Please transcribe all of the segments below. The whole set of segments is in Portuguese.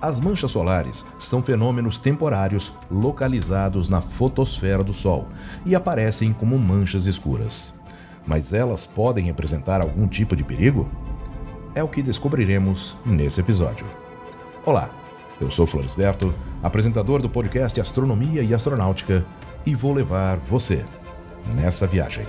As manchas solares são fenômenos temporários localizados na fotosfera do Sol e aparecem como manchas escuras. Mas elas podem representar algum tipo de perigo? É o que descobriremos nesse episódio. Olá, eu sou Floresberto, apresentador do podcast Astronomia e Astronáutica, e vou levar você nessa viagem.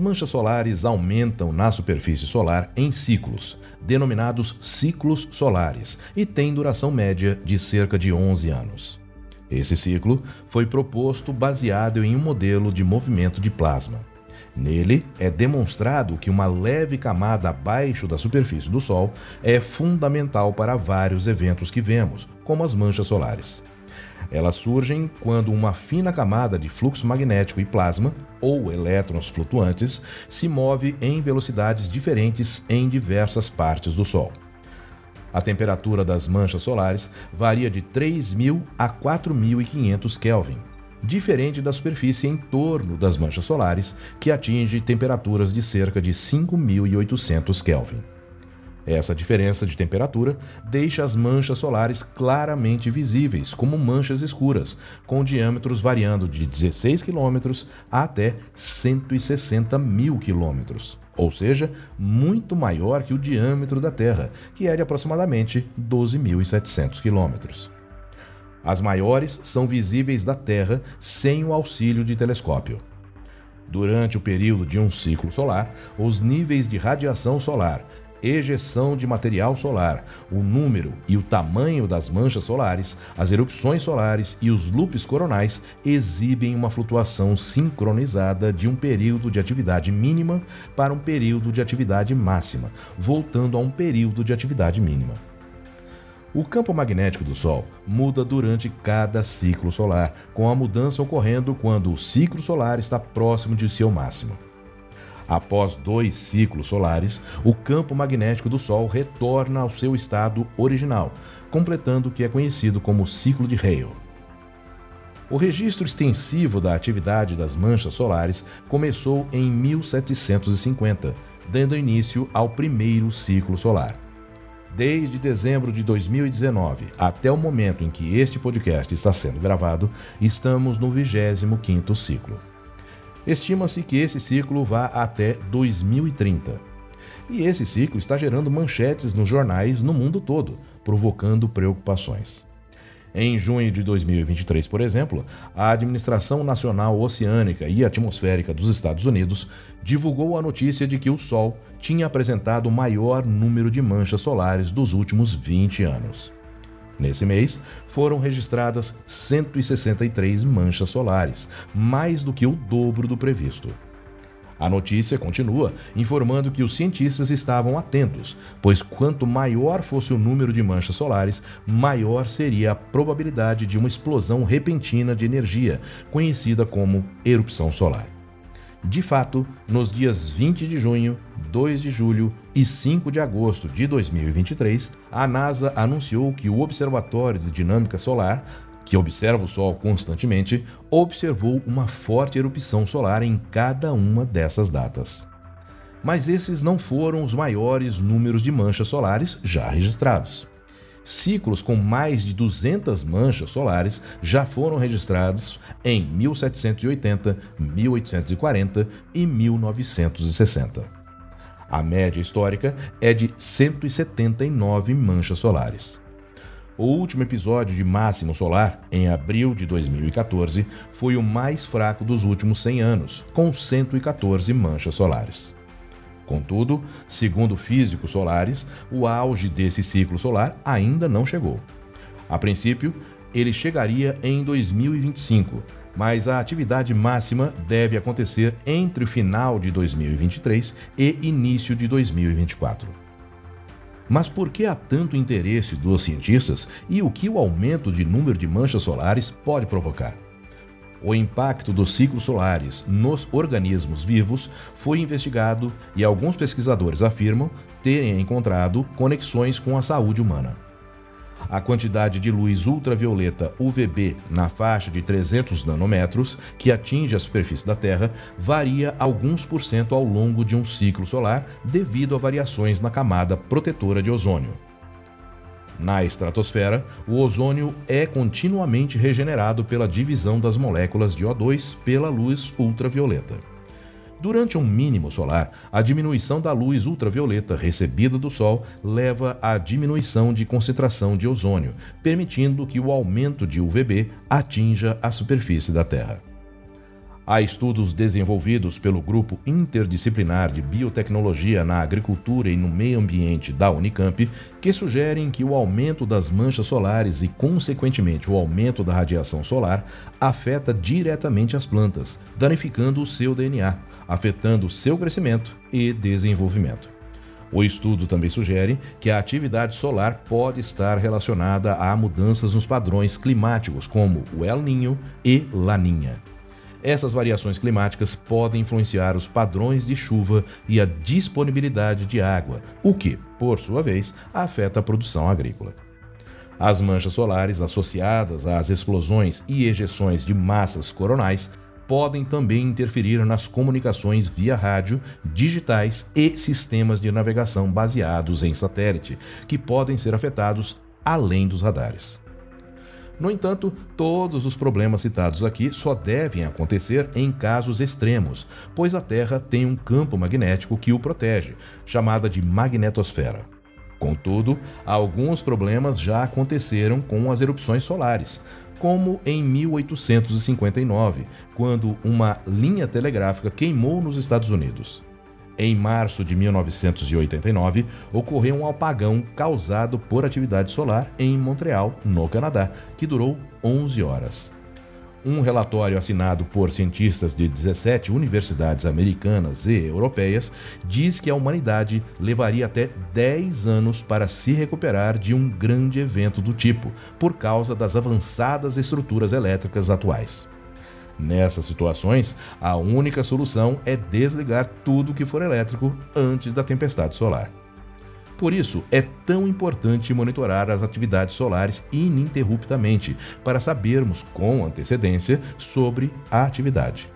Manchas solares aumentam na superfície solar em ciclos, denominados ciclos solares, e têm duração média de cerca de 11 anos. Esse ciclo foi proposto baseado em um modelo de movimento de plasma. Nele é demonstrado que uma leve camada abaixo da superfície do Sol é fundamental para vários eventos que vemos, como as manchas solares. Elas surgem quando uma fina camada de fluxo magnético e plasma, ou elétrons flutuantes, se move em velocidades diferentes em diversas partes do Sol. A temperatura das manchas solares varia de 3.000 a 4.500 Kelvin, diferente da superfície em torno das manchas solares, que atinge temperaturas de cerca de 5.800 Kelvin. Essa diferença de temperatura deixa as manchas solares claramente visíveis, como manchas escuras, com diâmetros variando de 16 km até 160 mil km, ou seja, muito maior que o diâmetro da Terra, que é de aproximadamente 12.700 km. As maiores são visíveis da Terra sem o auxílio de telescópio. Durante o período de um ciclo solar, os níveis de radiação solar ejeção de material solar, o número e o tamanho das manchas solares, as erupções solares e os loops coronais exibem uma flutuação sincronizada de um período de atividade mínima para um período de atividade máxima, voltando a um período de atividade mínima. O campo magnético do Sol muda durante cada ciclo solar, com a mudança ocorrendo quando o ciclo solar está próximo de seu máximo. Após dois ciclos solares, o campo magnético do Sol retorna ao seu estado original, completando o que é conhecido como ciclo de Hale. O registro extensivo da atividade das manchas solares começou em 1750, dando início ao primeiro ciclo solar. Desde dezembro de 2019 até o momento em que este podcast está sendo gravado, estamos no 25º ciclo. Estima-se que esse ciclo vá até 2030. E esse ciclo está gerando manchetes nos jornais no mundo todo, provocando preocupações. Em junho de 2023, por exemplo, a Administração Nacional Oceânica e Atmosférica dos Estados Unidos divulgou a notícia de que o Sol tinha apresentado o maior número de manchas solares dos últimos 20 anos. Nesse mês, foram registradas 163 manchas solares, mais do que o dobro do previsto. A notícia continua informando que os cientistas estavam atentos, pois quanto maior fosse o número de manchas solares, maior seria a probabilidade de uma explosão repentina de energia, conhecida como erupção solar. De fato, nos dias 20 de junho, 2 de julho e 5 de agosto de 2023, a NASA anunciou que o Observatório de Dinâmica Solar, que observa o Sol constantemente, observou uma forte erupção solar em cada uma dessas datas. Mas esses não foram os maiores números de manchas solares já registrados. ciclos com mais de 200 manchas solares já foram registrados em 1780, 1840 e 1960. A média histórica é de 179 manchas solares. O último episódio de máximo solar, em abril de 2014, foi o mais fraco dos últimos 100 anos, com 114 manchas solares. Contudo, segundo físicos solares, o auge desse ciclo solar ainda não chegou. A princípio, ele chegaria em 2025, mas a atividade máxima deve acontecer entre o final de 2023 e início de 2024. Mas por que há tanto interesse dos cientistas e o que o aumento de número de manchas solares pode provocar? O impacto dos ciclos solares nos organismos vivos foi investigado e alguns pesquisadores afirmam terem encontrado conexões com a saúde humana. A quantidade de luz ultravioleta UVB na faixa de 300 nanômetros, que atinge a superfície da Terra, varia alguns por cento ao longo de um ciclo solar devido a variações na camada protetora de ozônio. Na estratosfera, o ozônio é continuamente regenerado pela divisão das moléculas de O2 pela luz ultravioleta. Durante um mínimo solar, a diminuição da luz ultravioleta recebida do Sol leva à diminuição de concentração de ozônio, permitindo que o aumento de UVB atinja a superfície da Terra. Há estudos desenvolvidos pelo Grupo Interdisciplinar de Biotecnologia na Agricultura e no Meio Ambiente da Unicamp que sugerem que o aumento das manchas solares e, consequentemente, o aumento da radiação solar afeta diretamente as plantas, danificando o seu DNA, afetando seu crescimento e desenvolvimento. O estudo também sugere que a atividade solar pode estar relacionada a mudanças nos padrões climáticos, como o El Niño e Laninha. Essas variações climáticas podem influenciar os padrões de chuva e a disponibilidade de água, o que, por sua vez, afeta a produção agrícola. As manchas solares associadas às explosões e ejeções de massas coronais podem também interferir nas comunicações via rádio, digitais e sistemas de navegação baseados em satélite, que podem ser afetados além dos radares. No entanto, todos os problemas citados aqui só devem acontecer em casos extremos, pois a Terra tem um campo magnético que o protege, chamada de magnetosfera. Contudo, alguns problemas já aconteceram com as erupções solares, como em 1859, quando uma linha telegráfica queimou nos Estados Unidos. Em março de 1989, ocorreu um apagão causado por atividade solar em Montreal, no Canadá, que durou 11 horas. Um relatório assinado por cientistas de 17 universidades americanas e europeias diz que a humanidade levaria até 10 anos para se recuperar de um grande evento do tipo, por causa das avançadas estruturas elétricas atuais. Nessas situações, a única solução é desligar tudo que for elétrico antes da tempestade solar. Por isso, é tão importante monitorar as atividades solares ininterruptamente para sabermos com antecedência sobre a atividade.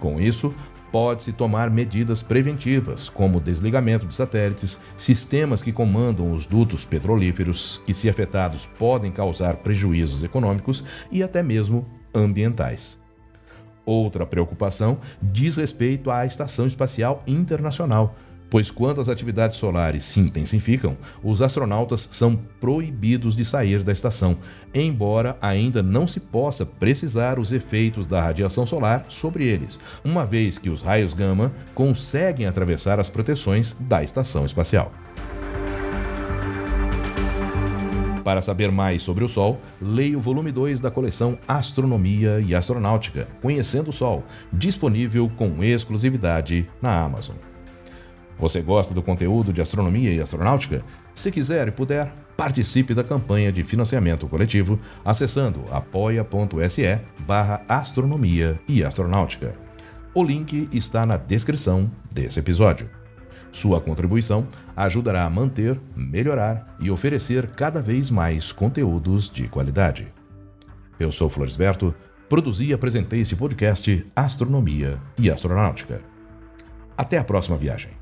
Com isso, pode-se tomar medidas preventivas, como desligamento de satélites, sistemas que comandam os dutos petrolíferos, que, se afetados, podem causar prejuízos econômicos e até mesmo ambientais. Outra preocupação diz respeito à Estação Espacial Internacional, pois quando as atividades solares se intensificam, os astronautas são proibidos de sair da estação, embora ainda não se possa precisar os efeitos da radiação solar sobre eles, uma vez que os raios gama conseguem atravessar as proteções da estação espacial. Para saber mais sobre o Sol, leia o volume 2 da coleção Astronomia e Astronáutica, Conhecendo o Sol, disponível com exclusividade na Amazon. Você gosta do conteúdo de astronomia e astronáutica? Se quiser e puder, participe da campanha de financiamento coletivo acessando apoia.se barra astronomia e astronáutica. O link está na descrição desse episódio. Sua contribuição ajudará a manter, melhorar e oferecer cada vez mais conteúdos de qualidade. Eu sou Floresberto, produzi e apresentei esse podcast Astronomia e Astronáutica. Até a próxima viagem.